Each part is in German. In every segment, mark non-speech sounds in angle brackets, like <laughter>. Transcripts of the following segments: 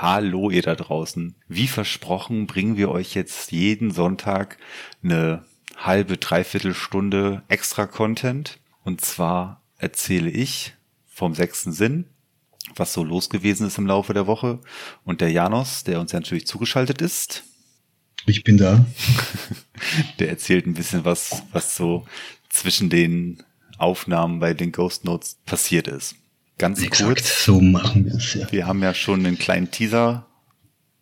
Hallo ihr da draußen. Wie versprochen bringen wir euch jetzt jeden Sonntag eine halbe, dreiviertel Stunde extra Content. Und zwar erzähle ich vom sechsten Sinn, was so los gewesen ist im Laufe der Woche. Und der Janos, der uns ja natürlich zugeschaltet ist. Ich bin da. <laughs> der erzählt ein bisschen was, was so zwischen den Aufnahmen bei den Ghost Notes passiert ist. Ganz Exakt, kurz. So machen wir es, ja. Wir haben ja schon einen kleinen Teaser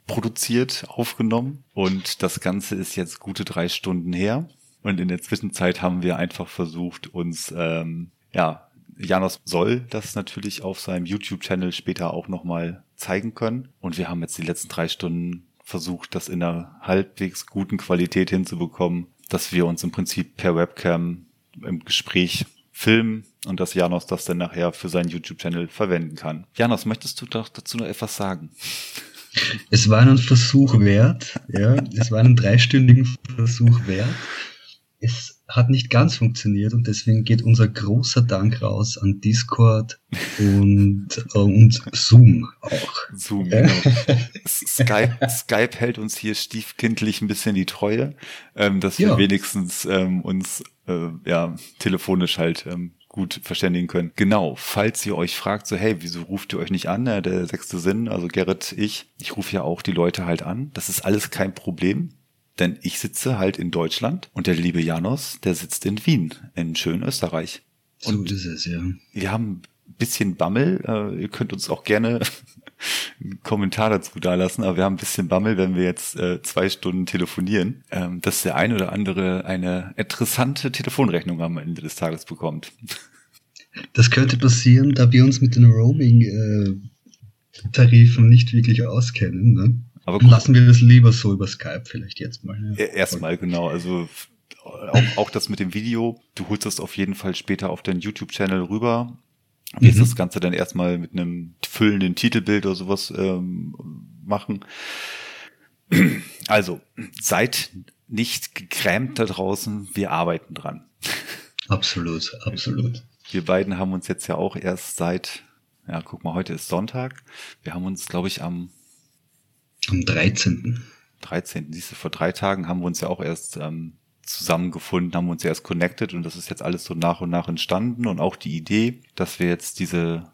produziert, aufgenommen und das Ganze ist jetzt gute drei Stunden her. Und in der Zwischenzeit haben wir einfach versucht, uns, ähm, ja, Janos soll das natürlich auf seinem YouTube-Channel später auch nochmal zeigen können. Und wir haben jetzt die letzten drei Stunden versucht, das in einer halbwegs guten Qualität hinzubekommen, dass wir uns im Prinzip per Webcam im Gespräch filmen und dass Janos das dann nachher für seinen YouTube-Channel verwenden kann. Janos, möchtest du doch dazu noch etwas sagen? Es war einen Versuch wert, ja, es war einen dreistündigen Versuch wert. Es hat nicht ganz funktioniert und deswegen geht unser großer Dank raus an Discord und, äh, und Zoom auch. Zoom, genau. <laughs> Skype, Skype hält uns hier stiefkindlich ein bisschen die Treue, ähm, dass wir ja. wenigstens ähm, uns äh, ja telefonisch halt ähm, gut verständigen können. Genau, falls ihr euch fragt, so hey, wieso ruft ihr euch nicht an? Ja, der sechste Sinn, also Gerrit, ich, ich rufe ja auch die Leute halt an. Das ist alles kein Problem. Denn ich sitze halt in Deutschland und der liebe Janos, der sitzt in Wien, in schönen Österreich. Und so ist es, ja. Wir haben ein bisschen Bammel. Äh, ihr könnt uns auch gerne einen Kommentar dazu dalassen, aber wir haben ein bisschen Bammel, wenn wir jetzt äh, zwei Stunden telefonieren, ähm, dass der ein oder andere eine interessante Telefonrechnung am Ende des Tages bekommt. Das könnte passieren, da wir uns mit den Roaming-Tarifen äh, nicht wirklich auskennen. Ne? Aber gut. Lassen wir das lieber so über Skype vielleicht jetzt mal. Ja. Erstmal, genau. Also auch, auch das mit dem Video. Du holst das auf jeden Fall später auf deinen YouTube-Channel rüber. Wie mhm. das Ganze dann erstmal mit einem füllenden Titelbild oder sowas ähm, machen. Also, seid nicht gekrämt da draußen, wir arbeiten dran. Absolut, absolut. Wir beiden haben uns jetzt ja auch erst seit, ja, guck mal, heute ist Sonntag. Wir haben uns, glaube ich, am am 13. 13. Siehst du, vor drei Tagen haben wir uns ja auch erst ähm, zusammengefunden, haben uns erst connected und das ist jetzt alles so nach und nach entstanden und auch die Idee, dass wir jetzt diese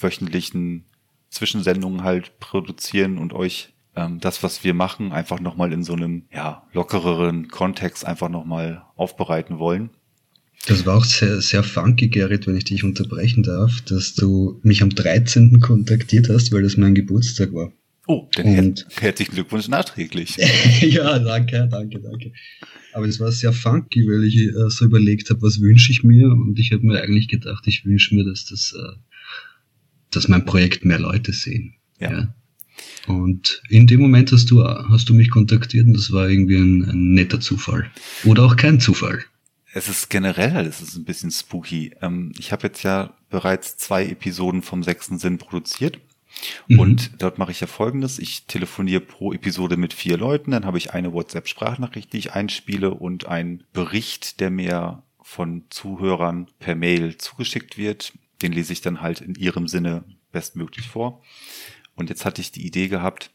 wöchentlichen Zwischensendungen halt produzieren und euch ähm, das, was wir machen, einfach nochmal in so einem ja, lockereren Kontext einfach nochmal aufbereiten wollen. Das war auch sehr, sehr funky, Gerrit, wenn ich dich unterbrechen darf, dass du mich am 13. kontaktiert hast, weil das mein Geburtstag war. Oh, dann herzlichen Glückwunsch nachträglich. <laughs> ja, danke, danke, danke. Aber es war sehr funky, weil ich äh, so überlegt habe, was wünsche ich mir und ich habe mir eigentlich gedacht, ich wünsche mir, dass das, äh, dass mein Projekt mehr Leute sehen. Ja. ja. Und in dem Moment hast du, hast du mich kontaktiert und das war irgendwie ein, ein netter Zufall. Oder auch kein Zufall. Es ist generell, es ist ein bisschen spooky. Ähm, ich habe jetzt ja bereits zwei Episoden vom sechsten Sinn produziert. Mhm. Und dort mache ich ja folgendes. Ich telefoniere pro Episode mit vier Leuten, dann habe ich eine WhatsApp-Sprachnachricht, die ich einspiele und einen Bericht, der mir von Zuhörern per Mail zugeschickt wird. Den lese ich dann halt in ihrem Sinne bestmöglich vor. Und jetzt hatte ich die Idee gehabt,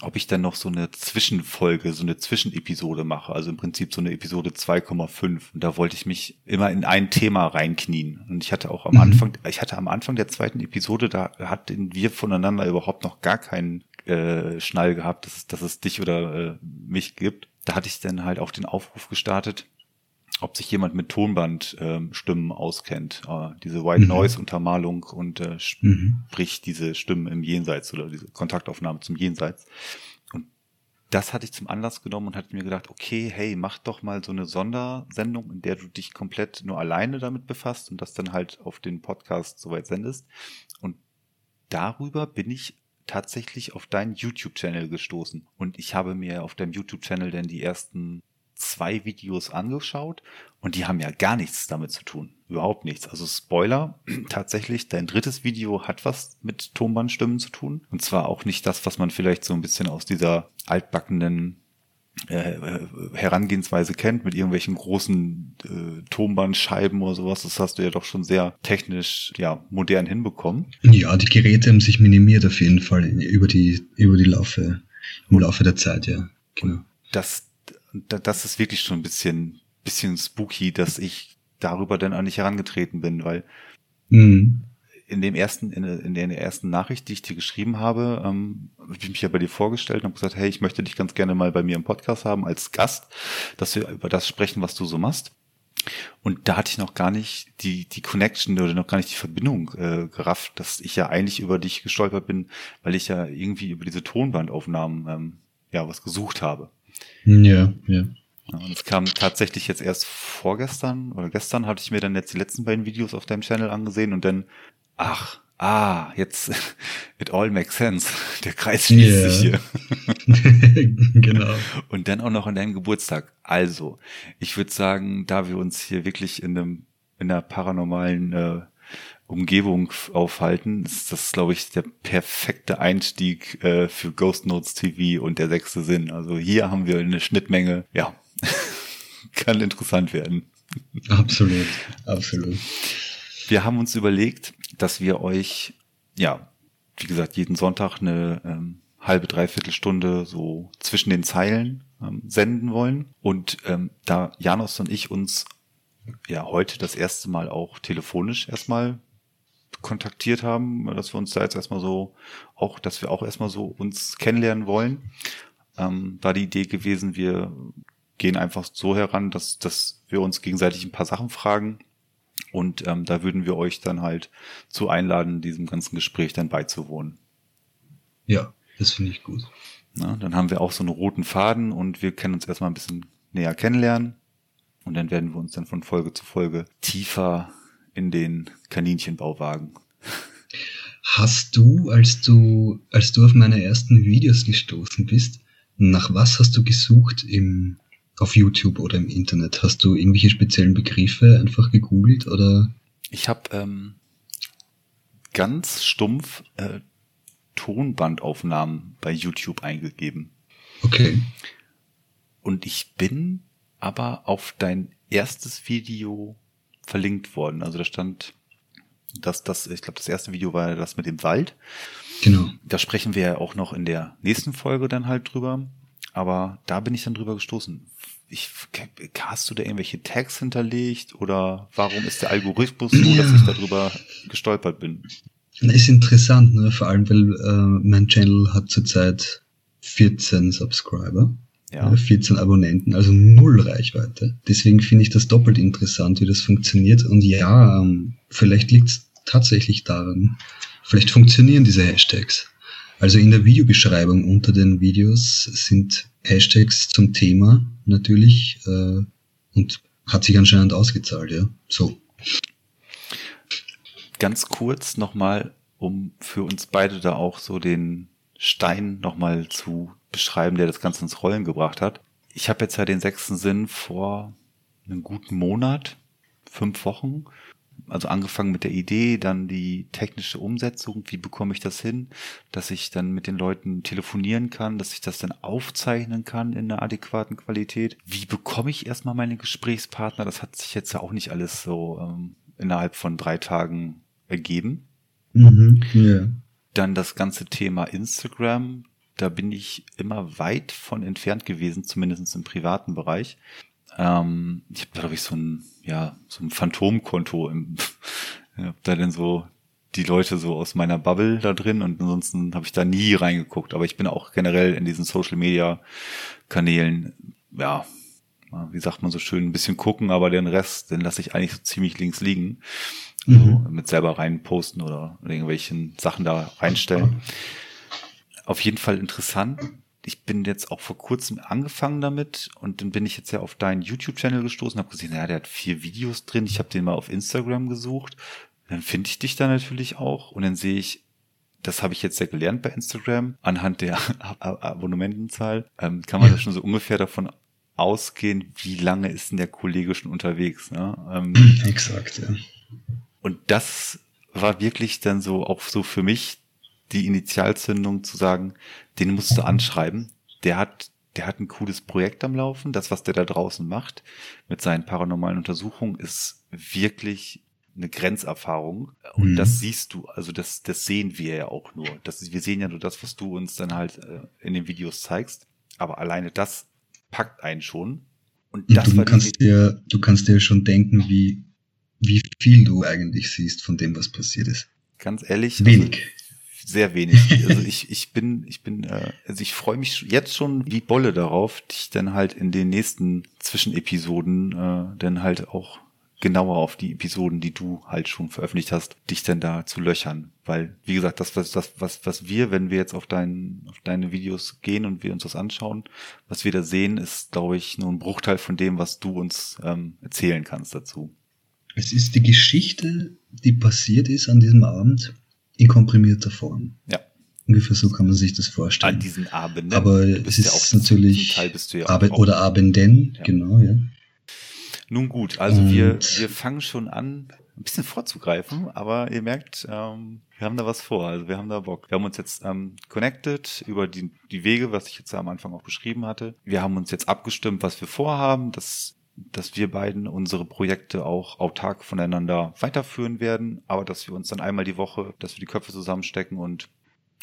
ob ich dann noch so eine Zwischenfolge, so eine Zwischenepisode mache, also im Prinzip so eine Episode 2,5. Und da wollte ich mich immer in ein Thema reinknien. Und ich hatte auch am mhm. Anfang, ich hatte am Anfang der zweiten Episode, da hatten wir voneinander überhaupt noch gar keinen äh, Schnall gehabt, dass es, dass es dich oder äh, mich gibt. Da hatte ich dann halt auch den Aufruf gestartet, ob sich jemand mit Tonbandstimmen ähm, auskennt. Äh, diese White mhm. Noise Untermalung und äh, mhm. sprich diese Stimmen im Jenseits oder diese Kontaktaufnahme zum Jenseits. Und das hatte ich zum Anlass genommen und hatte mir gedacht, okay, hey, mach doch mal so eine Sondersendung, in der du dich komplett nur alleine damit befasst und das dann halt auf den Podcast soweit sendest. Und darüber bin ich tatsächlich auf deinen YouTube-Channel gestoßen. Und ich habe mir auf deinem YouTube-Channel dann die ersten zwei Videos angeschaut und die haben ja gar nichts damit zu tun. Überhaupt nichts. Also Spoiler, <clears throat> tatsächlich, dein drittes Video hat was mit Tonbandstimmen zu tun. Und zwar auch nicht das, was man vielleicht so ein bisschen aus dieser altbackenen äh, Herangehensweise kennt mit irgendwelchen großen äh, Tonbandscheiben oder sowas. Das hast du ja doch schon sehr technisch, ja, modern hinbekommen. Ja, die Geräte haben sich minimiert auf jeden Fall über die, über die Laufe, im Laufe der Zeit, ja. Genau. Das, das ist wirklich schon ein bisschen, bisschen spooky, dass ich darüber dann auch nicht herangetreten bin, weil mhm in dem ersten, in, in der ersten Nachricht, die ich dir geschrieben habe, ähm, habe ich mich ja bei dir vorgestellt und habe gesagt, hey, ich möchte dich ganz gerne mal bei mir im Podcast haben als Gast, dass wir über das sprechen, was du so machst. Und da hatte ich noch gar nicht die, die Connection oder noch gar nicht die Verbindung äh, gerafft, dass ich ja eigentlich über dich gestolpert bin, weil ich ja irgendwie über diese Tonbandaufnahmen ähm, ja was gesucht habe. Ja, ja. Und es kam tatsächlich jetzt erst vorgestern oder gestern hatte ich mir dann jetzt die letzten beiden Videos auf deinem Channel angesehen und dann ach, ah, jetzt, <laughs> it all makes sense. <laughs> Der Kreis schließt yeah. sich hier. <laughs> genau. Und dann auch noch an deinem Geburtstag. Also, ich würde sagen, da wir uns hier wirklich in einem, in einer paranormalen äh, Umgebung aufhalten, ist das, glaube ich, der perfekte Einstieg äh, für Ghost Notes TV und der sechste Sinn. Also hier haben wir eine Schnittmenge, ja, <laughs> kann interessant werden. Absolut, absolut. Wir haben uns überlegt, dass wir euch, ja, wie gesagt, jeden Sonntag eine ähm, halbe, dreiviertel Stunde so zwischen den Zeilen ähm, senden wollen. Und ähm, da Janos und ich uns ja heute das erste Mal auch telefonisch erstmal kontaktiert haben, dass wir uns da jetzt erstmal so auch, dass wir auch erstmal so uns kennenlernen wollen, ähm, war die Idee gewesen, wir gehen einfach so heran, dass, dass wir uns gegenseitig ein paar Sachen fragen und ähm, da würden wir euch dann halt zu einladen, diesem ganzen Gespräch dann beizuwohnen. Ja, das finde ich gut. Na, dann haben wir auch so einen roten Faden und wir können uns erstmal ein bisschen näher kennenlernen. Und dann werden wir uns dann von Folge zu Folge tiefer in den Kaninchenbau wagen. Hast du, als du, als du auf meine ersten Videos gestoßen bist, nach was hast du gesucht im auf YouTube oder im Internet? Hast du irgendwelche speziellen Begriffe einfach gegoogelt oder? Ich habe ähm, ganz stumpf äh, Tonbandaufnahmen bei YouTube eingegeben. Okay. Und ich bin aber auf dein erstes Video verlinkt worden. Also da stand, dass das, ich glaube, das erste Video war das mit dem Wald. Genau. Da sprechen wir ja auch noch in der nächsten Folge dann halt drüber. Aber da bin ich dann drüber gestoßen. Ich, hast du da irgendwelche Tags hinterlegt oder warum ist der Algorithmus so, ja. dass ich darüber gestolpert bin? Das ist interessant, ne? vor allem, weil äh, mein Channel hat zurzeit 14 Subscriber, ja. 14 Abonnenten, also null Reichweite. Deswegen finde ich das doppelt interessant, wie das funktioniert. Und ja, ähm, vielleicht liegt es tatsächlich daran, vielleicht funktionieren diese Hashtags. Also in der Videobeschreibung unter den Videos sind Hashtags zum Thema natürlich äh, und hat sich anscheinend ausgezahlt, ja. So. Ganz kurz nochmal, um für uns beide da auch so den Stein nochmal zu beschreiben, der das Ganze ins Rollen gebracht hat. Ich habe jetzt ja den sechsten Sinn vor einem guten Monat, fünf Wochen, also angefangen mit der Idee, dann die technische Umsetzung, wie bekomme ich das hin, dass ich dann mit den Leuten telefonieren kann, dass ich das dann aufzeichnen kann in einer adäquaten Qualität. Wie bekomme ich erstmal meine Gesprächspartner? Das hat sich jetzt ja auch nicht alles so ähm, innerhalb von drei Tagen ergeben. Mhm, yeah. Dann das ganze Thema Instagram. Da bin ich immer weit von entfernt gewesen, zumindest im privaten Bereich. Ähm, ich habe da, glaube ich, so ein, ja, so ein Phantomkonto. Im, <laughs> hab da denn so die Leute so aus meiner Bubble da drin und ansonsten habe ich da nie reingeguckt. Aber ich bin auch generell in diesen Social Media Kanälen, ja, wie sagt man so schön, ein bisschen gucken, aber den Rest, den lasse ich eigentlich so ziemlich links liegen. Mhm. So, mit selber rein posten oder irgendwelchen Sachen da reinstellen. Auf jeden Fall interessant ich bin jetzt auch vor kurzem angefangen damit und dann bin ich jetzt ja auf deinen YouTube-Channel gestoßen, habe gesehen, naja, der hat vier Videos drin. Ich habe den mal auf Instagram gesucht. Dann finde ich dich da natürlich auch und dann sehe ich, das habe ich jetzt ja gelernt bei Instagram, anhand der <laughs> Abonnementenzahl, ähm, kann man ja. da schon so ungefähr davon ausgehen, wie lange ist denn der Kollege schon unterwegs. Ne? Ähm, <clears throat> Exakt, ja. Und das war wirklich dann so auch so für mich die Initialzündung zu sagen, den musst du anschreiben. Der hat der hat ein cooles Projekt am Laufen. Das, was der da draußen macht mit seinen paranormalen Untersuchungen, ist wirklich eine Grenzerfahrung. Und mhm. das siehst du, also das, das sehen wir ja auch nur. Das, wir sehen ja nur das, was du uns dann halt äh, in den Videos zeigst. Aber alleine das packt einen schon. Und, Und das du kannst dir, du kannst dir schon denken, wie, wie viel du eigentlich siehst von dem, was passiert ist. Ganz ehrlich. Wenig. Sehr wenig. Also ich, ich bin, ich bin, äh, also ich freue mich jetzt schon wie Bolle darauf, dich dann halt in den nächsten Zwischenepisoden äh, dann halt auch genauer auf die Episoden, die du halt schon veröffentlicht hast, dich dann da zu löchern. Weil, wie gesagt, das, was, das, was, was wir, wenn wir jetzt auf, dein, auf deine Videos gehen und wir uns das anschauen, was wir da sehen, ist, glaube ich, nur ein Bruchteil von dem, was du uns ähm, erzählen kannst dazu. Es ist die Geschichte, die passiert ist an diesem Abend, in komprimierter Form. Ja. Ungefähr so kann man sich das vorstellen. An diesen Abenden. Aber es ist ja auch natürlich Teil bist du ja Abend oder Abenden, ja. genau, ja. Nun gut, also wir, wir fangen schon an, ein bisschen vorzugreifen, aber ihr merkt, ähm, wir haben da was vor, also wir haben da Bock. Wir haben uns jetzt ähm, connected über die, die Wege, was ich jetzt am Anfang auch beschrieben hatte. Wir haben uns jetzt abgestimmt, was wir vorhaben, dass dass wir beiden unsere Projekte auch autark voneinander weiterführen werden, aber dass wir uns dann einmal die Woche, dass wir die Köpfe zusammenstecken und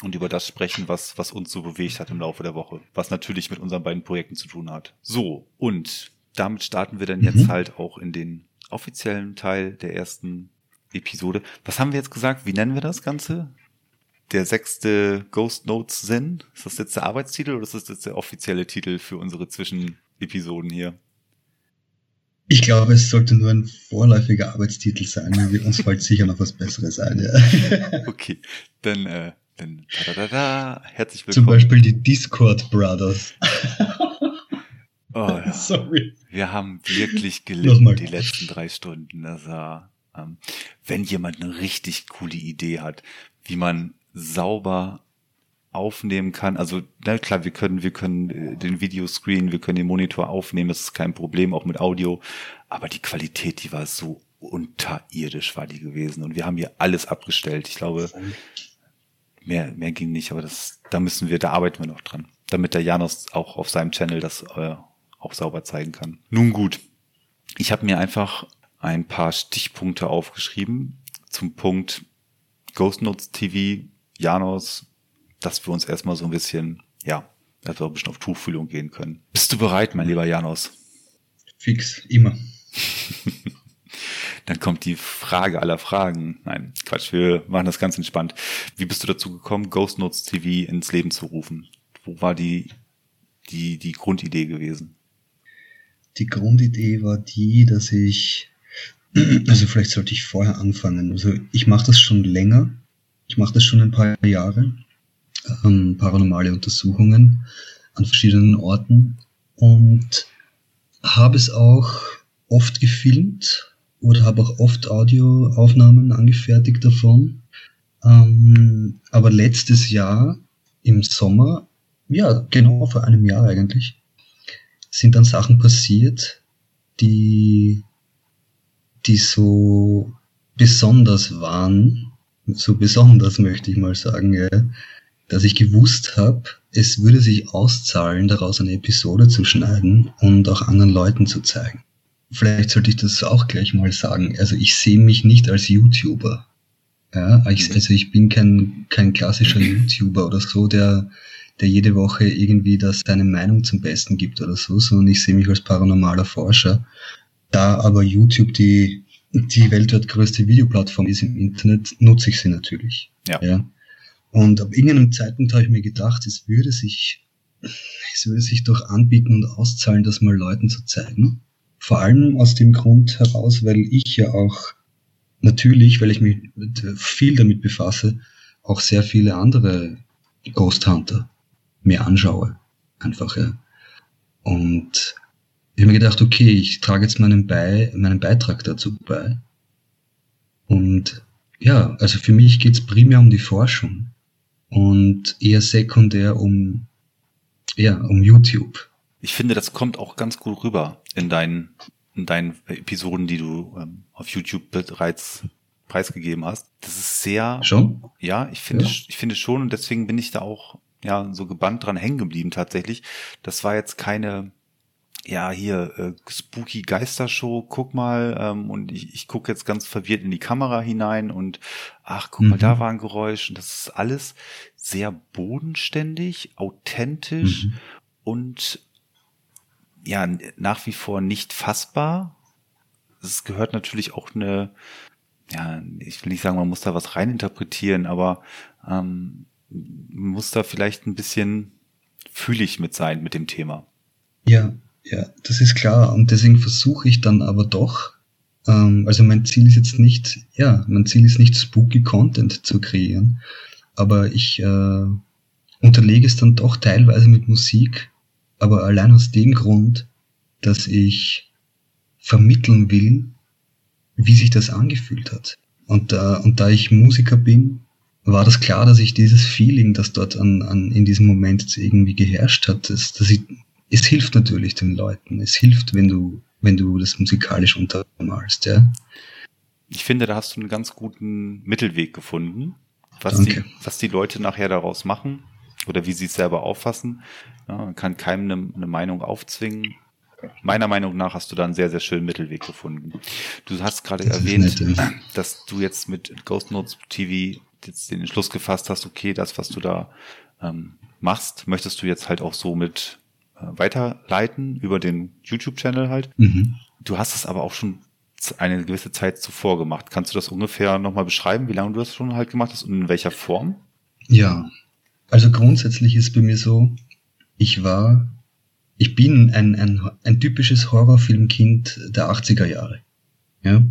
und über das sprechen, was, was uns so bewegt hat im Laufe der Woche, was natürlich mit unseren beiden Projekten zu tun hat. So, und damit starten wir dann mhm. jetzt halt auch in den offiziellen Teil der ersten Episode. Was haben wir jetzt gesagt? Wie nennen wir das Ganze? Der sechste Ghost Notes Sinn? Ist das jetzt der Arbeitstitel oder ist das jetzt der offizielle Titel für unsere Zwischenepisoden hier? Ich glaube, es sollte nur ein vorläufiger Arbeitstitel sein, weil wir uns fällt <laughs> sicher noch was Besseres ein. Ja. Okay, dann, äh, dann da, da, da, herzlich willkommen. Zum Beispiel die Discord Brothers. <laughs> oh, ja. Sorry. Wir haben wirklich <laughs> gelitten die letzten drei Stunden. War, ähm, wenn jemand eine richtig coole Idee hat, wie man sauber aufnehmen kann. Also, na klar, wir können, wir können äh, den Videoscreen, wir können den Monitor aufnehmen, das ist kein Problem, auch mit Audio. Aber die Qualität, die war so unterirdisch, war die gewesen. Und wir haben hier alles abgestellt. Ich glaube, mehr, mehr ging nicht, aber das, da müssen wir, da arbeiten wir noch dran. Damit der Janos auch auf seinem Channel das äh, auch sauber zeigen kann. Nun gut. Ich habe mir einfach ein paar Stichpunkte aufgeschrieben zum Punkt Ghost Notes TV, Janos, dass wir uns erstmal so ein bisschen, ja, dass wir ein bisschen auf Tuchfühlung gehen können. Bist du bereit, mein lieber Janos? Fix, immer. <laughs> Dann kommt die Frage aller Fragen. Nein, Quatsch, wir machen das ganz entspannt. Wie bist du dazu gekommen, Ghost Notes TV ins Leben zu rufen? Wo war die, die, die Grundidee gewesen? Die Grundidee war die, dass ich, <clears throat> also vielleicht sollte ich vorher anfangen. Also ich mache das schon länger. Ich mache das schon ein paar Jahre ähm, paranormale Untersuchungen an verschiedenen Orten und habe es auch oft gefilmt oder habe auch oft Audioaufnahmen angefertigt davon. Ähm, aber letztes Jahr im Sommer, ja, genau vor einem Jahr eigentlich, sind dann Sachen passiert, die, die so besonders waren, so besonders möchte ich mal sagen, ja, dass ich gewusst habe, es würde sich auszahlen, daraus eine Episode zu schneiden und auch anderen Leuten zu zeigen. Vielleicht sollte ich das auch gleich mal sagen. Also ich sehe mich nicht als YouTuber. Ja, ich, also ich bin kein, kein klassischer YouTuber oder so, der, der jede Woche irgendwie das seine Meinung zum Besten gibt oder so, sondern ich sehe mich als paranormaler Forscher. Da aber YouTube die, die weltweit größte Videoplattform ist im Internet, nutze ich sie natürlich. Ja. ja. Und ab irgendeinem Zeitpunkt habe ich mir gedacht, es würde sich, es würde sich doch anbieten und auszahlen, das mal Leuten zu zeigen. Vor allem aus dem Grund heraus, weil ich ja auch natürlich, weil ich mich viel damit befasse, auch sehr viele andere Ghost Hunter mir anschaue. Einfach, ja. Und ich habe mir gedacht, okay, ich trage jetzt meinen, Be meinen Beitrag dazu bei. Und ja, also für mich geht's primär um die Forschung und eher sekundär um, ja, um YouTube. Ich finde, das kommt auch ganz gut rüber in deinen, in deinen Episoden, die du ähm, auf YouTube bereits preisgegeben hast. Das ist sehr. Schon? Ja, ich finde, ja. ich finde schon und deswegen bin ich da auch ja so gebannt dran hängen geblieben tatsächlich. Das war jetzt keine ja, hier, äh, Spooky Geistershow, guck mal, ähm, und ich, ich gucke jetzt ganz verwirrt in die Kamera hinein und ach, guck mhm. mal, da war ein Geräusch und das ist alles sehr bodenständig, authentisch mhm. und ja, nach wie vor nicht fassbar. Es gehört natürlich auch eine, ja, ich will nicht sagen, man muss da was reininterpretieren, aber ähm, muss da vielleicht ein bisschen fühlig mit sein mit dem Thema. Ja, ja, das ist klar. Und deswegen versuche ich dann aber doch, ähm, also mein Ziel ist jetzt nicht, ja, mein Ziel ist nicht spooky Content zu kreieren, aber ich äh, unterlege es dann doch teilweise mit Musik, aber allein aus dem Grund, dass ich vermitteln will, wie sich das angefühlt hat. Und, äh, und da ich Musiker bin, war das klar, dass ich dieses Feeling, das dort an, an in diesem Moment irgendwie geherrscht hat, dass, dass ich es hilft natürlich den Leuten. Es hilft, wenn du, wenn du das musikalisch untermalst, ja. Ich finde, da hast du einen ganz guten Mittelweg gefunden, was Danke. die, was die Leute nachher daraus machen oder wie sie es selber auffassen. Ja, man kann keinem eine, eine Meinung aufzwingen. Meiner Meinung nach hast du da einen sehr, sehr schönen Mittelweg gefunden. Du hast gerade das erwähnt, nett, ja. dass du jetzt mit Ghost Notes TV jetzt den Entschluss gefasst hast, okay, das, was du da ähm, machst, möchtest du jetzt halt auch so mit weiterleiten über den YouTube-Channel halt. Mhm. Du hast es aber auch schon eine gewisse Zeit zuvor gemacht. Kannst du das ungefähr nochmal beschreiben, wie lange du das schon halt gemacht hast und in welcher Form? Ja, also grundsätzlich ist bei mir so, ich war, ich bin ein, ein, ein typisches Horrorfilmkind der 80er Jahre. Ja?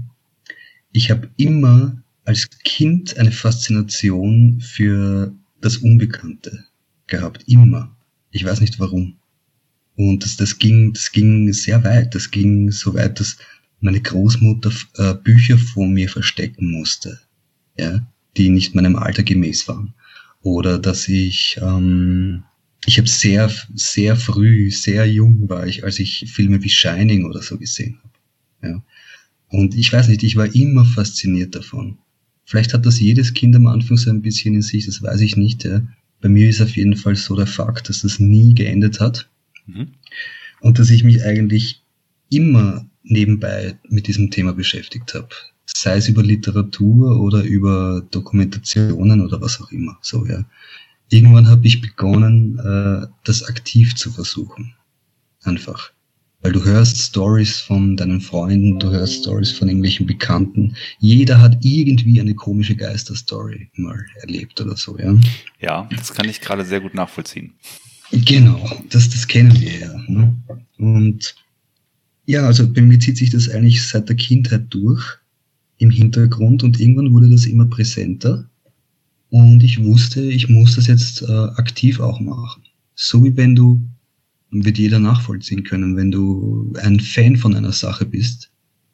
Ich habe immer als Kind eine Faszination für das Unbekannte gehabt. Immer. Ich weiß nicht warum. Und das, das ging, das ging sehr weit. Das ging so weit, dass meine Großmutter äh, Bücher vor mir verstecken musste, ja, die nicht meinem Alter gemäß waren. Oder dass ich, ähm, ich habe sehr, sehr früh, sehr jung war ich, als ich Filme wie Shining oder so gesehen habe. Ja. Und ich weiß nicht, ich war immer fasziniert davon. Vielleicht hat das jedes Kind am Anfang so ein bisschen in sich, das weiß ich nicht. Ja. Bei mir ist auf jeden Fall so der Fakt, dass das nie geendet hat. Mhm. Und dass ich mich eigentlich immer nebenbei mit diesem Thema beschäftigt habe. Sei es über Literatur oder über Dokumentationen oder was auch immer. So, ja. Irgendwann habe ich begonnen, äh, das aktiv zu versuchen. Einfach. Weil du hörst Stories von deinen Freunden, du hörst Stories von irgendwelchen Bekannten. Jeder hat irgendwie eine komische Geisterstory mal erlebt oder so, ja. Ja, das kann ich gerade sehr gut nachvollziehen. Genau, das, das kennen wir ja. Ne? Und ja, also bei mir zieht sich das eigentlich seit der Kindheit durch im Hintergrund und irgendwann wurde das immer präsenter und ich wusste, ich muss das jetzt äh, aktiv auch machen. So wie wenn du, wird jeder nachvollziehen können, wenn du ein Fan von einer Sache bist,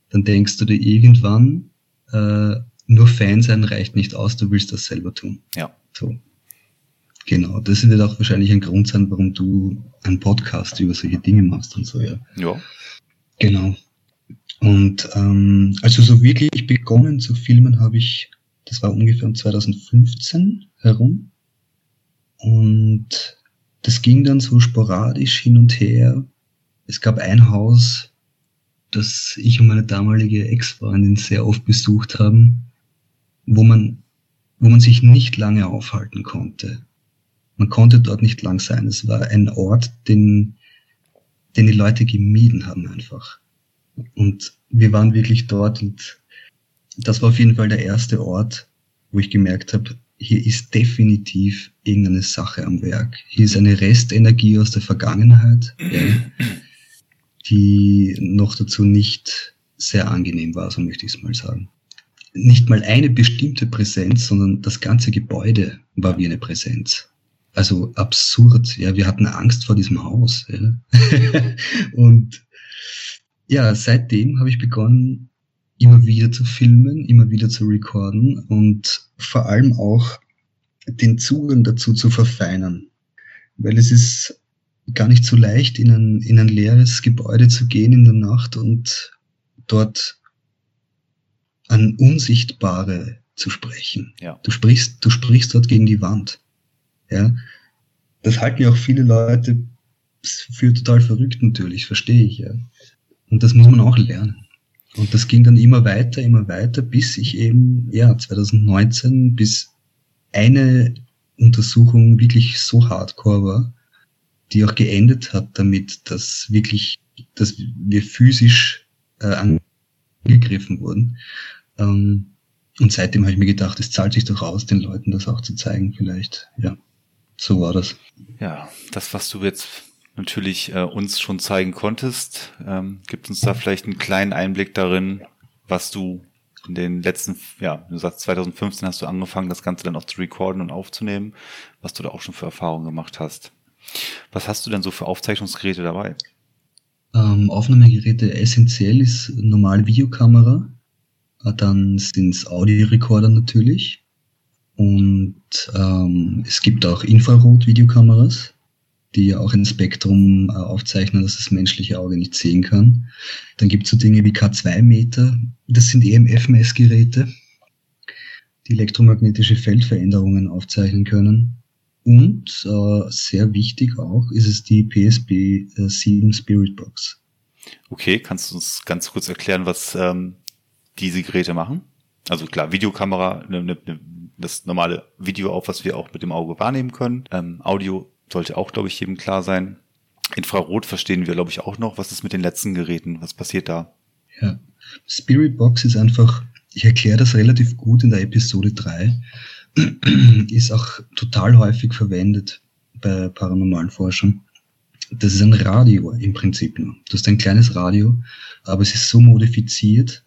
dann denkst du dir irgendwann, äh, nur Fan sein reicht nicht aus, du willst das selber tun. Ja. So. Genau, das wird auch wahrscheinlich ein Grund sein, warum du einen Podcast über solche Dinge machst und so, ja. Ja. Genau. Und ähm, also so wirklich begonnen zu filmen habe ich, das war ungefähr 2015 herum. Und das ging dann so sporadisch hin und her. Es gab ein Haus, das ich und meine damalige Ex-Freundin sehr oft besucht haben, wo man, wo man sich nicht lange aufhalten konnte. Man konnte dort nicht lang sein. Es war ein Ort, den, den die Leute gemieden haben einfach. Und wir waren wirklich dort und das war auf jeden Fall der erste Ort, wo ich gemerkt habe, hier ist definitiv irgendeine Sache am Werk. Hier ist eine Restenergie aus der Vergangenheit, die noch dazu nicht sehr angenehm war, so möchte ich es mal sagen. Nicht mal eine bestimmte Präsenz, sondern das ganze Gebäude war wie eine Präsenz also absurd. Ja, wir hatten Angst vor diesem Haus. Ja. <laughs> und ja, seitdem habe ich begonnen, immer wieder zu filmen, immer wieder zu recorden und vor allem auch den Zugang dazu zu verfeinern. Weil es ist gar nicht so leicht, in ein, in ein leeres Gebäude zu gehen in der Nacht und dort an Unsichtbare zu sprechen. Ja. Du sprichst, du sprichst dort gegen die Wand. Ja? das halten ja auch viele Leute für total verrückt natürlich, verstehe ich ja. Und das muss man auch lernen. Und das ging dann immer weiter, immer weiter, bis ich eben, ja, 2019, bis eine Untersuchung wirklich so hardcore war, die auch geendet hat damit, dass wirklich, dass wir physisch äh, angegriffen wurden. Ähm, und seitdem habe ich mir gedacht, es zahlt sich doch aus, den Leuten das auch zu zeigen, vielleicht. Ja, so war das. Ja, das, was du jetzt natürlich äh, uns schon zeigen konntest, ähm, gibt uns da vielleicht einen kleinen Einblick darin, was du in den letzten, ja, du sagst 2015 hast du angefangen, das Ganze dann auch zu recorden und aufzunehmen, was du da auch schon für Erfahrungen gemacht hast. Was hast du denn so für Aufzeichnungsgeräte dabei? Ähm, Aufnahmegeräte essentiell ist normale Videokamera, dann sind es Audiorekorder natürlich und ähm, es gibt auch Infrarot-Videokameras, die ja auch ein Spektrum äh, aufzeichnen, das das menschliche Auge nicht sehen kann. Dann gibt es so Dinge wie K2-Meter, das sind EMF-Messgeräte, die elektromagnetische Feldveränderungen aufzeichnen können. Und äh, sehr wichtig auch ist es die PSB äh, 7 Spirit Box. Okay, kannst du uns ganz kurz erklären, was ähm, diese Geräte machen? Also klar, Videokamera, ne, ne, ne, das normale Video auf, was wir auch mit dem Auge wahrnehmen können. Ähm, Audio sollte auch, glaube ich, jedem klar sein. Infrarot verstehen wir, glaube ich, auch noch. Was ist mit den letzten Geräten? Was passiert da? Ja, Spirit Box ist einfach, ich erkläre das relativ gut in der Episode 3 ist auch total häufig verwendet bei paranormalen Forschern. Das ist ein Radio im Prinzip nur. Du hast ein kleines Radio, aber es ist so modifiziert,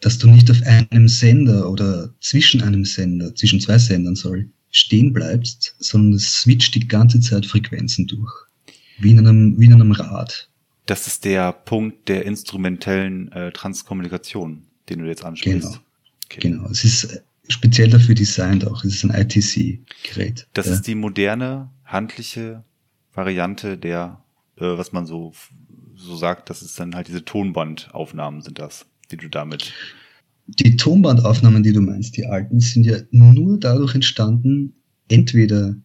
dass du nicht auf einem Sender oder zwischen einem Sender, zwischen zwei Sendern, sorry, stehen bleibst, sondern es switcht die ganze Zeit Frequenzen durch. Wie in einem, wie in einem Rad. Das ist der Punkt der instrumentellen äh, Transkommunikation, den du jetzt ansprichst. Genau. Okay. Genau. Es ist speziell dafür designt auch. Es ist ein ITC-Gerät. Das ja. ist die moderne, handliche Variante der, äh, was man so, so sagt, das ist dann halt diese Tonbandaufnahmen sind das, die du damit. Die Tonbandaufnahmen, die du meinst, die alten, sind ja nur dadurch entstanden, entweder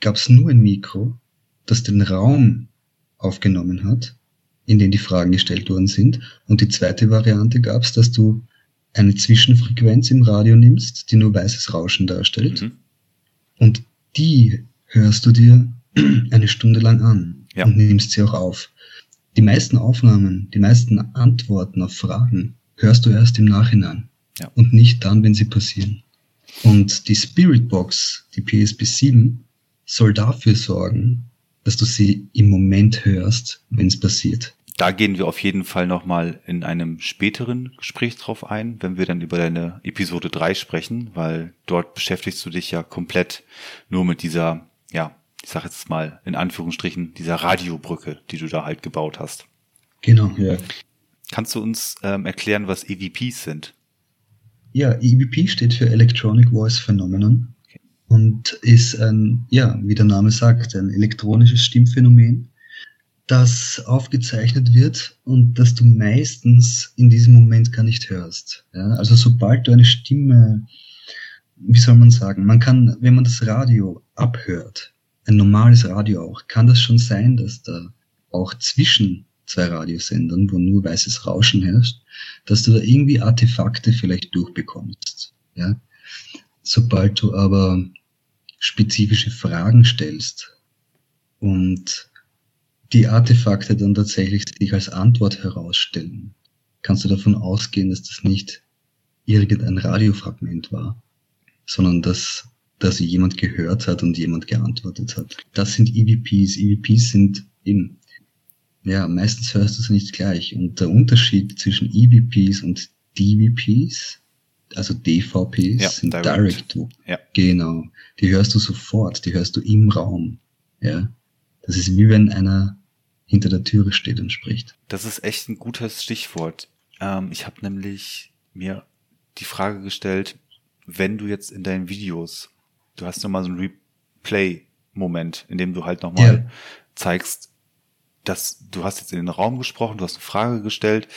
gab es nur ein Mikro, das den Raum aufgenommen hat, in den die Fragen gestellt worden sind, und die zweite Variante gab es, dass du eine Zwischenfrequenz im Radio nimmst, die nur weißes Rauschen darstellt. Mhm. Und die hörst du dir <clears throat> eine Stunde lang an ja. und nimmst sie auch auf. Die meisten Aufnahmen, die meisten Antworten auf Fragen hörst du erst im Nachhinein ja. und nicht dann, wenn sie passieren. Und die Spirit Box, die PSP 7, soll dafür sorgen, dass du sie im Moment hörst, wenn es passiert da gehen wir auf jeden Fall nochmal in einem späteren Gespräch drauf ein, wenn wir dann über deine Episode 3 sprechen, weil dort beschäftigst du dich ja komplett nur mit dieser, ja, ich sag jetzt mal in Anführungsstrichen, dieser Radiobrücke, die du da halt gebaut hast. Genau, ja. Kannst du uns ähm, erklären, was EVPs sind? Ja, EVP steht für Electronic Voice Phenomenon okay. und ist ein, ja, wie der Name sagt, ein elektronisches Stimmphänomen, das aufgezeichnet wird und das du meistens in diesem Moment gar nicht hörst. Ja? Also sobald du eine Stimme, wie soll man sagen, man kann, wenn man das Radio abhört, ein normales Radio auch, kann das schon sein, dass da auch zwischen zwei Radiosendern, wo nur weißes Rauschen herrscht, dass du da irgendwie Artefakte vielleicht durchbekommst. Ja? Sobald du aber spezifische Fragen stellst und die Artefakte dann tatsächlich sich als Antwort herausstellen, kannst du davon ausgehen, dass das nicht irgendein Radiofragment war, sondern dass, dass jemand gehört hat und jemand geantwortet hat. Das sind EVPs. EVPs sind eben, ja, meistens hörst du sie nicht gleich. Und der Unterschied zwischen EVPs und DVPs, also DVPs, ja, sind Direct. direct ja. Genau. Die hörst du sofort, die hörst du im Raum. Ja. Das ist wie wenn einer hinter der Türe steht und spricht. Das ist echt ein gutes Stichwort. Ähm, ich habe nämlich mir die Frage gestellt, wenn du jetzt in deinen Videos, du hast nochmal so einen Replay-Moment, in dem du halt nochmal ja. zeigst, dass du hast jetzt in den Raum gesprochen, du hast eine Frage gestellt,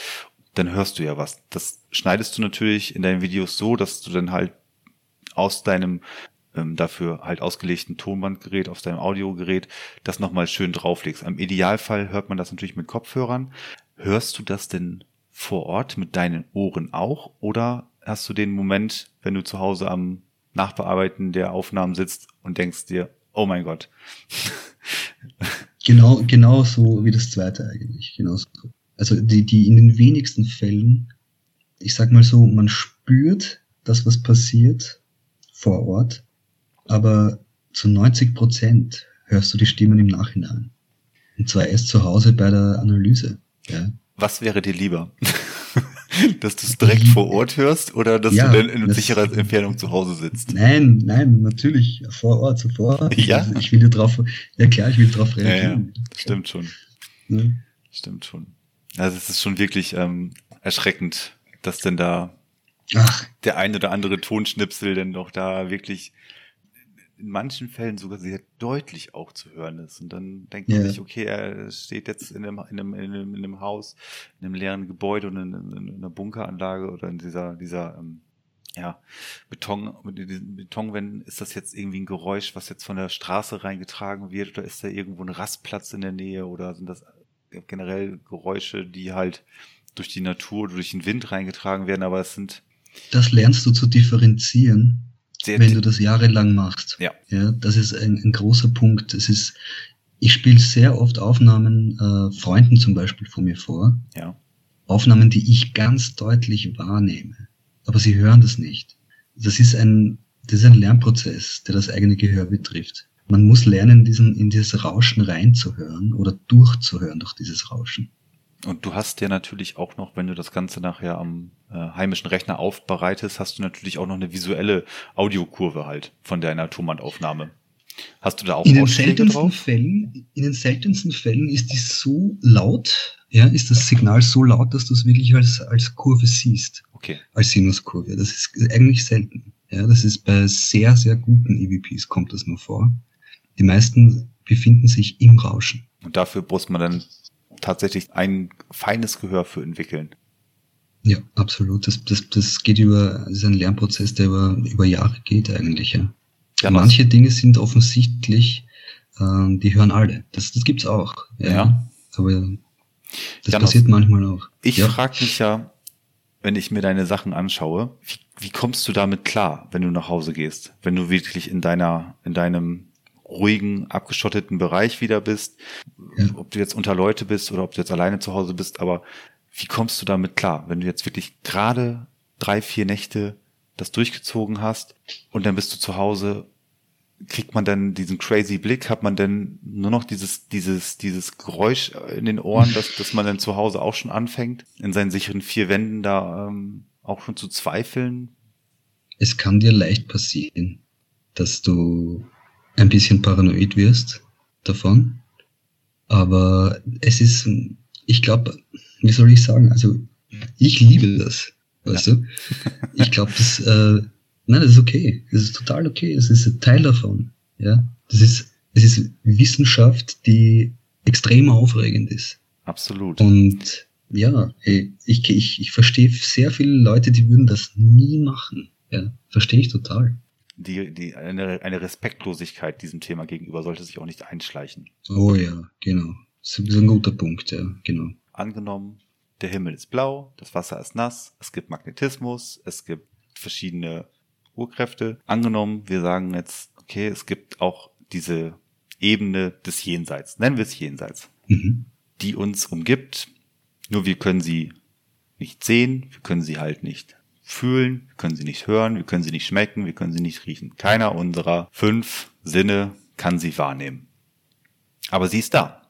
dann hörst du ja was. Das schneidest du natürlich in deinen Videos so, dass du dann halt aus deinem ähm, dafür halt ausgelegten Tonbandgerät auf deinem Audiogerät das nochmal schön drauflegst. Im Idealfall hört man das natürlich mit Kopfhörern. Hörst du das denn vor Ort mit deinen Ohren auch oder hast du den Moment, wenn du zu Hause am Nachbearbeiten der Aufnahmen sitzt und denkst dir, oh mein Gott. <laughs> Genau, genau so wie das zweite eigentlich. Genau so. Also die, die in den wenigsten Fällen, ich sag mal so, man spürt das, was passiert vor Ort, aber zu 90 Prozent hörst du die Stimmen im Nachhinein. Und zwar erst zu Hause bei der Analyse. Ja. Was wäre dir lieber? <laughs> dass du es direkt vor Ort hörst oder dass ja, du dann in sicherer Entfernung zu Hause sitzt? Nein, nein, natürlich vor Ort, sofort. Ja. Also ich will ja drauf, ja klar, ich will drauf reagieren. Ja, ja. Stimmt schon. Ja. Stimmt schon. Also es ist schon wirklich ähm, erschreckend, dass denn da Ach. der ein oder andere Tonschnipsel denn doch da wirklich in manchen Fällen sogar sehr deutlich auch zu hören ist. Und dann denkt man sich, okay, er steht jetzt in einem, in einem, in einem, in einem Haus, in einem leeren Gebäude und in, in einer Bunkeranlage oder in dieser, dieser ähm, ja, Beton, mit diesen Betonwänden, ist das jetzt irgendwie ein Geräusch, was jetzt von der Straße reingetragen wird? Oder ist da irgendwo ein Rastplatz in der Nähe? Oder sind das generell Geräusche, die halt durch die Natur, durch den Wind reingetragen werden, aber es sind. Das lernst du zu differenzieren wenn du das jahrelang machst. Ja. ja das ist ein, ein großer Punkt. Es ist, ich spiele sehr oft Aufnahmen, äh, Freunden zum Beispiel von mir vor. Ja. Aufnahmen, die ich ganz deutlich wahrnehme. Aber sie hören das nicht. Das ist ein, das ist ein Lernprozess, der das eigene Gehör betrifft. Man muss lernen, diesen, in dieses Rauschen reinzuhören oder durchzuhören durch dieses Rauschen. Und du hast ja natürlich auch noch, wenn du das Ganze nachher am äh, heimischen Rechner aufbereitest, hast du natürlich auch noch eine visuelle Audiokurve halt von deiner Tonbandaufnahme. Hast du da auch in den seltensten? Fällen, In den seltensten Fällen ist die so laut, ja, ist das Signal so laut, dass du es wirklich als, als Kurve siehst. Okay. Als Sinuskurve. Das ist eigentlich selten. Ja, das ist bei sehr, sehr guten EVPs kommt das nur vor. Die meisten befinden sich im Rauschen. Und dafür muss man dann tatsächlich ein feines Gehör für entwickeln. Ja, absolut. Das, das, das geht über, das ist ein Lernprozess, der über, über Jahre geht eigentlich, ja. ja Manche Dinge sind offensichtlich, äh, die hören alle. Das, das gibt's auch. Ja. ja. Aber das Janos, passiert manchmal auch. Ich ja. frage mich ja, wenn ich mir deine Sachen anschaue, wie, wie kommst du damit klar, wenn du nach Hause gehst? Wenn du wirklich in deiner, in deinem ruhigen, abgeschotteten Bereich wieder bist, ja. ob du jetzt unter Leute bist oder ob du jetzt alleine zu Hause bist, aber wie kommst du damit klar, wenn du jetzt wirklich gerade drei, vier Nächte das durchgezogen hast und dann bist du zu Hause, kriegt man dann diesen crazy Blick, hat man denn nur noch dieses, dieses, dieses Geräusch in den Ohren, dass, dass man dann zu Hause auch schon anfängt, in seinen sicheren vier Wänden da ähm, auch schon zu zweifeln? Es kann dir leicht passieren, dass du ein bisschen paranoid wirst davon. Aber es ist, ich glaube, wie soll ich sagen, also ich liebe das, weißt ja. du? Ich glaube, das, äh, nein, das ist okay. Das ist total okay. Es ist ein Teil davon. Ja, das ist, es ist Wissenschaft, die extrem aufregend ist. Absolut. Und ja, ich, ich, ich verstehe sehr viele Leute, die würden das nie machen. Ja, verstehe ich total die, die, eine, eine Respektlosigkeit diesem Thema gegenüber sollte sich auch nicht einschleichen. Oh ja, genau. Das ist ein guter Punkt, ja, genau. Angenommen, der Himmel ist blau, das Wasser ist nass, es gibt Magnetismus, es gibt verschiedene Urkräfte. Angenommen, wir sagen jetzt, okay, es gibt auch diese Ebene des Jenseits, nennen wir es Jenseits, mhm. die uns umgibt, nur wir können sie nicht sehen, wir können sie halt nicht fühlen, wir können sie nicht hören, wir können sie nicht schmecken, wir können sie nicht riechen. Keiner unserer fünf Sinne kann sie wahrnehmen. Aber sie ist da.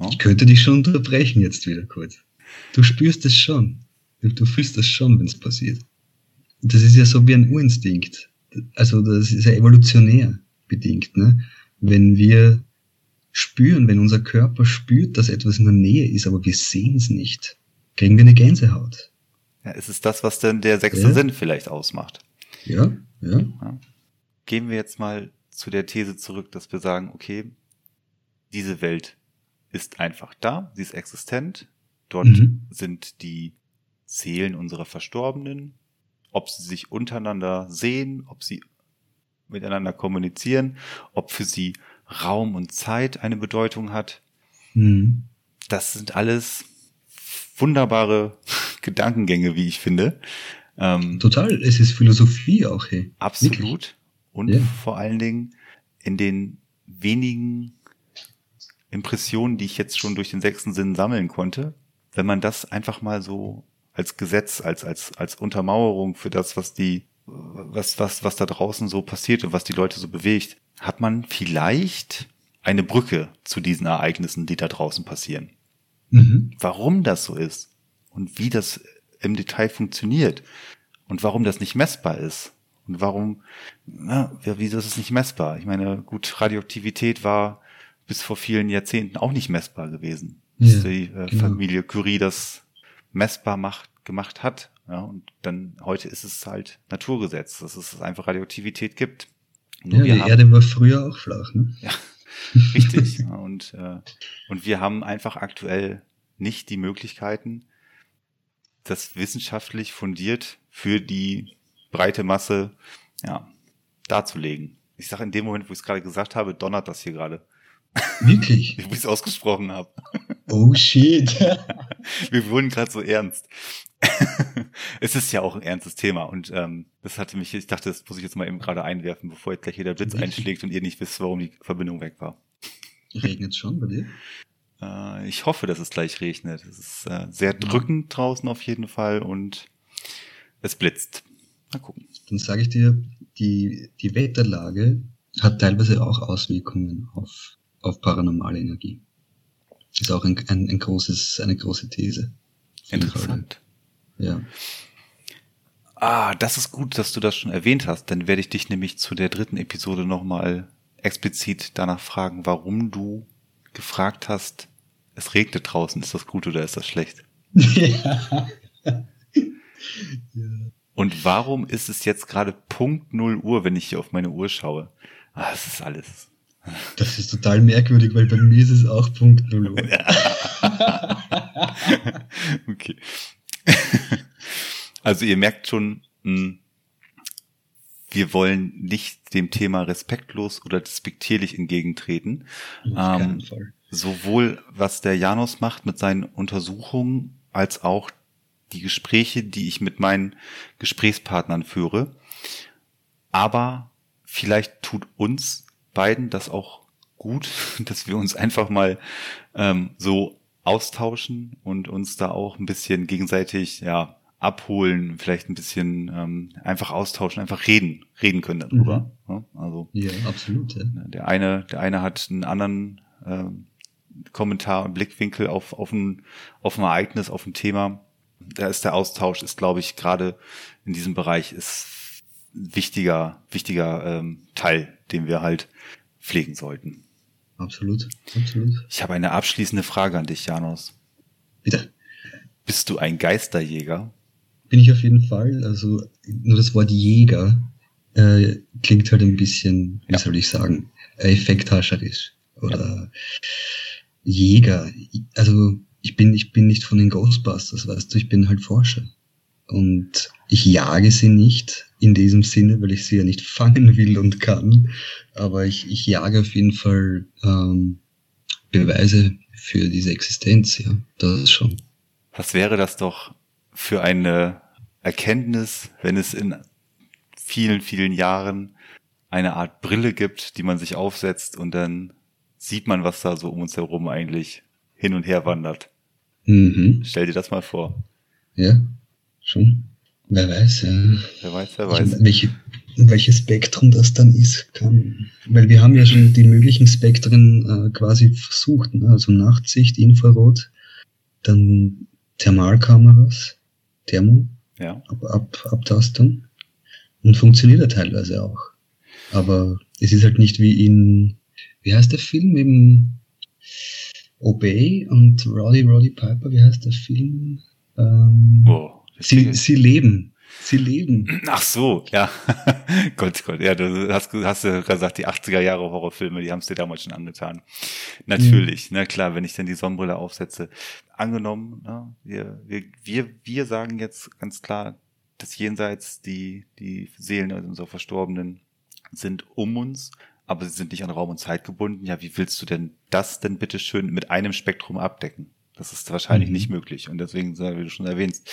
Ja? Ich könnte dich schon unterbrechen jetzt wieder kurz. Du spürst es schon. Du fühlst es schon, wenn es passiert. Das ist ja so wie ein Urinstinkt. Also das ist ja evolutionär bedingt. Ne? Wenn wir spüren, wenn unser Körper spürt, dass etwas in der Nähe ist, aber wir sehen es nicht, kriegen wir eine Gänsehaut. Ja, ist es das, was denn der sechste ja. Sinn vielleicht ausmacht? Ja, ja, ja. Gehen wir jetzt mal zu der These zurück, dass wir sagen, okay, diese Welt ist einfach da, sie ist existent. Dort mhm. sind die Seelen unserer Verstorbenen. Ob sie sich untereinander sehen, ob sie miteinander kommunizieren, ob für sie Raum und Zeit eine Bedeutung hat. Mhm. Das sind alles wunderbare Gedankengänge, wie ich finde. Ähm, Total, es ist Philosophie auch, hey. Absolut. Wirklich? Und ja. vor allen Dingen in den wenigen Impressionen, die ich jetzt schon durch den sechsten Sinn sammeln konnte, wenn man das einfach mal so als Gesetz, als, als, als Untermauerung für das, was die, was, was, was da draußen so passiert und was die Leute so bewegt, hat man vielleicht eine Brücke zu diesen Ereignissen, die da draußen passieren. Mhm. Warum das so ist und wie das im Detail funktioniert und warum das nicht messbar ist und warum, na, wieso ist es nicht messbar? Ich meine, gut, Radioaktivität war bis vor vielen Jahrzehnten auch nicht messbar gewesen. Ja, dass die äh, genau. Familie Curie das messbar macht, gemacht hat. Ja, und dann heute ist es halt Naturgesetz, dass es einfach Radioaktivität gibt. Nur ja, die haben, Erde war früher auch flach, ne? Ja, <laughs> richtig. und, äh, und wir haben einfach aktuell nicht die Möglichkeiten, das wissenschaftlich fundiert für die breite Masse ja, darzulegen. Ich sage in dem Moment, wo ich es gerade gesagt habe, donnert das hier gerade. Wirklich? <laughs> Wie ich es ausgesprochen habe. Oh shit. <laughs> Wir wurden gerade so ernst. <laughs> es ist ja auch ein ernstes Thema und ähm, das hatte mich, ich dachte, das muss ich jetzt mal eben gerade einwerfen, bevor jetzt gleich jeder Blitz einschlägt und ihr nicht wisst, warum die Verbindung weg war. Regnet schon bei dir? Äh, ich hoffe, dass es gleich regnet. Es ist äh, sehr drückend draußen auf jeden Fall und es blitzt. Mal gucken. Dann sage ich dir, die, die Wetterlage hat teilweise auch Auswirkungen auf, auf paranormale Energie. Ist auch ein, ein, ein großes, eine große These. Interessant. Ja. Ah, das ist gut, dass du das schon erwähnt hast. Dann werde ich dich nämlich zu der dritten Episode nochmal explizit danach fragen, warum du gefragt hast, es regnet draußen, ist das gut oder ist das schlecht? <laughs> Ja. ja. Und warum ist es jetzt gerade Punkt 0 Uhr, wenn ich hier auf meine Uhr schaue? Ah, das ist alles. Das ist total merkwürdig, weil bei mir ist es auch Punkt 0 Uhr. okay. Also ihr merkt schon, hm, wir wollen nicht dem Thema respektlos oder despektierlich entgegentreten. Ähm, sowohl was der Janus macht mit seinen Untersuchungen, als auch die Gespräche, die ich mit meinen Gesprächspartnern führe. Aber vielleicht tut uns beiden das auch gut, <laughs> dass wir uns einfach mal ähm, so austauschen und uns da auch ein bisschen gegenseitig ja abholen, vielleicht ein bisschen ähm, einfach austauschen, einfach reden, reden können darüber. Mhm. Ja, also ja, absolut. Ja. Der eine, der eine hat einen anderen ähm, Kommentar und Blickwinkel auf auf ein auf ein Ereignis, auf ein Thema. Da ist der Austausch, ist glaube ich gerade in diesem Bereich ist wichtiger wichtiger ähm, Teil, den wir halt pflegen sollten. Absolut, absolut. Ich habe eine abschließende Frage an dich, Janos. Bitte. Bist du ein Geisterjäger? bin ich auf jeden Fall. Also nur das Wort Jäger äh, klingt halt ein bisschen, wie ja. soll ich sagen, effekthascherisch. Oder ja. Jäger. Also ich bin, ich bin nicht von den Ghostbusters, weißt du, ich bin halt Forscher. Und ich jage sie nicht in diesem Sinne, weil ich sie ja nicht <laughs> fangen will und kann. Aber ich, ich jage auf jeden Fall ähm, Beweise für diese Existenz, ja. Das ist schon. Was wäre das doch für eine Erkenntnis, wenn es in vielen, vielen Jahren eine Art Brille gibt, die man sich aufsetzt und dann sieht man, was da so um uns herum eigentlich hin und her wandert. Mhm. Stell dir das mal vor. Ja, schon. Wer weiß, ja. Wer weiß, wer weiß. welche, welches Spektrum das dann ist, kann. Weil wir haben ja schon die möglichen Spektren äh, quasi versucht, ne? also Nachtsicht, Infrarot, dann Thermalkameras, Thermo, ja. ab, ab, abtasten. Und funktioniert er teilweise auch. Aber es ist halt nicht wie in, wie heißt der Film im Obey und Roddy Roddy Piper, wie heißt der Film? Ähm, oh, sie, sie leben. Sie leben. Ach so, ja. <laughs> Gott, Gott, ja, du hast, hast ja gesagt, die 80er Jahre Horrorfilme, die haben es dir damals schon angetan. Natürlich, mhm. na klar, wenn ich dann die Sonnenbrille aufsetze. Angenommen, ne, wir, wir, wir, wir sagen jetzt ganz klar, dass jenseits die, die Seelen unserer Verstorbenen sind um uns, aber sie sind nicht an Raum und Zeit gebunden. Ja, wie willst du denn das denn bitte schön mit einem Spektrum abdecken? Das ist wahrscheinlich mhm. nicht möglich. Und deswegen, wie du schon erwähnst,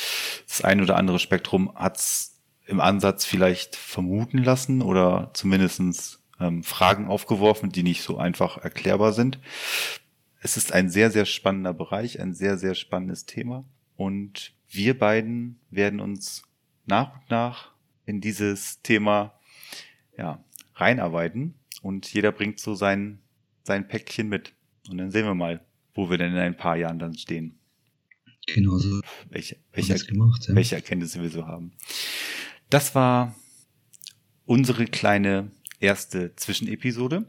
das ein oder andere Spektrum hat's im Ansatz vielleicht vermuten lassen oder zumindestens ähm, Fragen aufgeworfen, die nicht so einfach erklärbar sind. Es ist ein sehr, sehr spannender Bereich, ein sehr, sehr spannendes Thema. Und wir beiden werden uns nach und nach in dieses Thema ja, reinarbeiten und jeder bringt so sein, sein Päckchen mit. Und dann sehen wir mal, wo wir denn in ein paar Jahren dann stehen. Genauso. Welche, welche, gemacht, ja. welche Erkenntnisse wir so haben. Das war unsere kleine erste Zwischenepisode.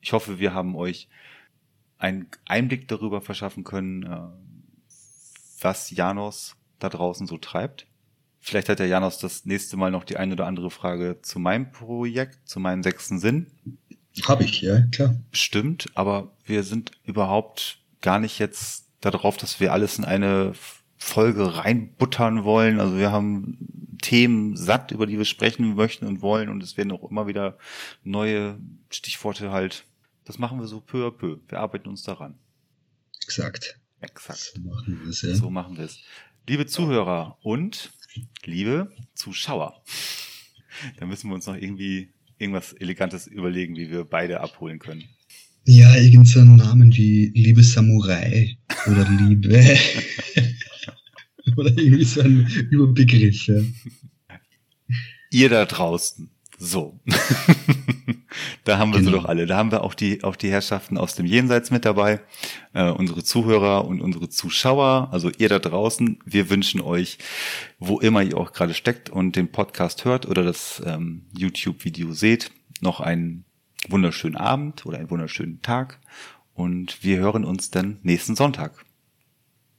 Ich hoffe, wir haben euch einen Einblick darüber verschaffen können, äh, was Janos da draußen so treibt. Vielleicht hat der Janos das nächste Mal noch die eine oder andere Frage zu meinem Projekt, zu meinem sechsten Sinn. Habe ich, ja, klar. Bestimmt, aber wir sind überhaupt gar nicht jetzt darauf, dass wir alles in eine Folge reinbuttern wollen. Also wir haben Themen satt, über die wir sprechen möchten und wollen und es werden auch immer wieder neue Stichworte halt. Das machen wir so peu à peu. Wir arbeiten uns daran. Exakt. Exakt. So machen wir es, ja. So machen wir es. Liebe Zuhörer und liebe Zuschauer, <laughs> da müssen wir uns noch irgendwie irgendwas Elegantes überlegen, wie wir beide abholen können. Ja, irgendeinen Namen wie Liebe Samurai oder Liebe. <laughs> oder irgendwie so ein Überbegriff. Ja. Ihr da draußen. So. <laughs> da haben wir genau. sie doch alle. Da haben wir auch die, auch die Herrschaften aus dem Jenseits mit dabei, äh, unsere Zuhörer und unsere Zuschauer, also ihr da draußen. Wir wünschen euch, wo immer ihr auch gerade steckt und den Podcast hört oder das ähm, YouTube-Video seht, noch einen wunderschönen Abend oder einen wunderschönen Tag. Und wir hören uns dann nächsten Sonntag.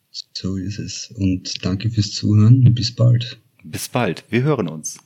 So ist es. Und danke fürs Zuhören und bis bald. Bis bald. Wir hören uns.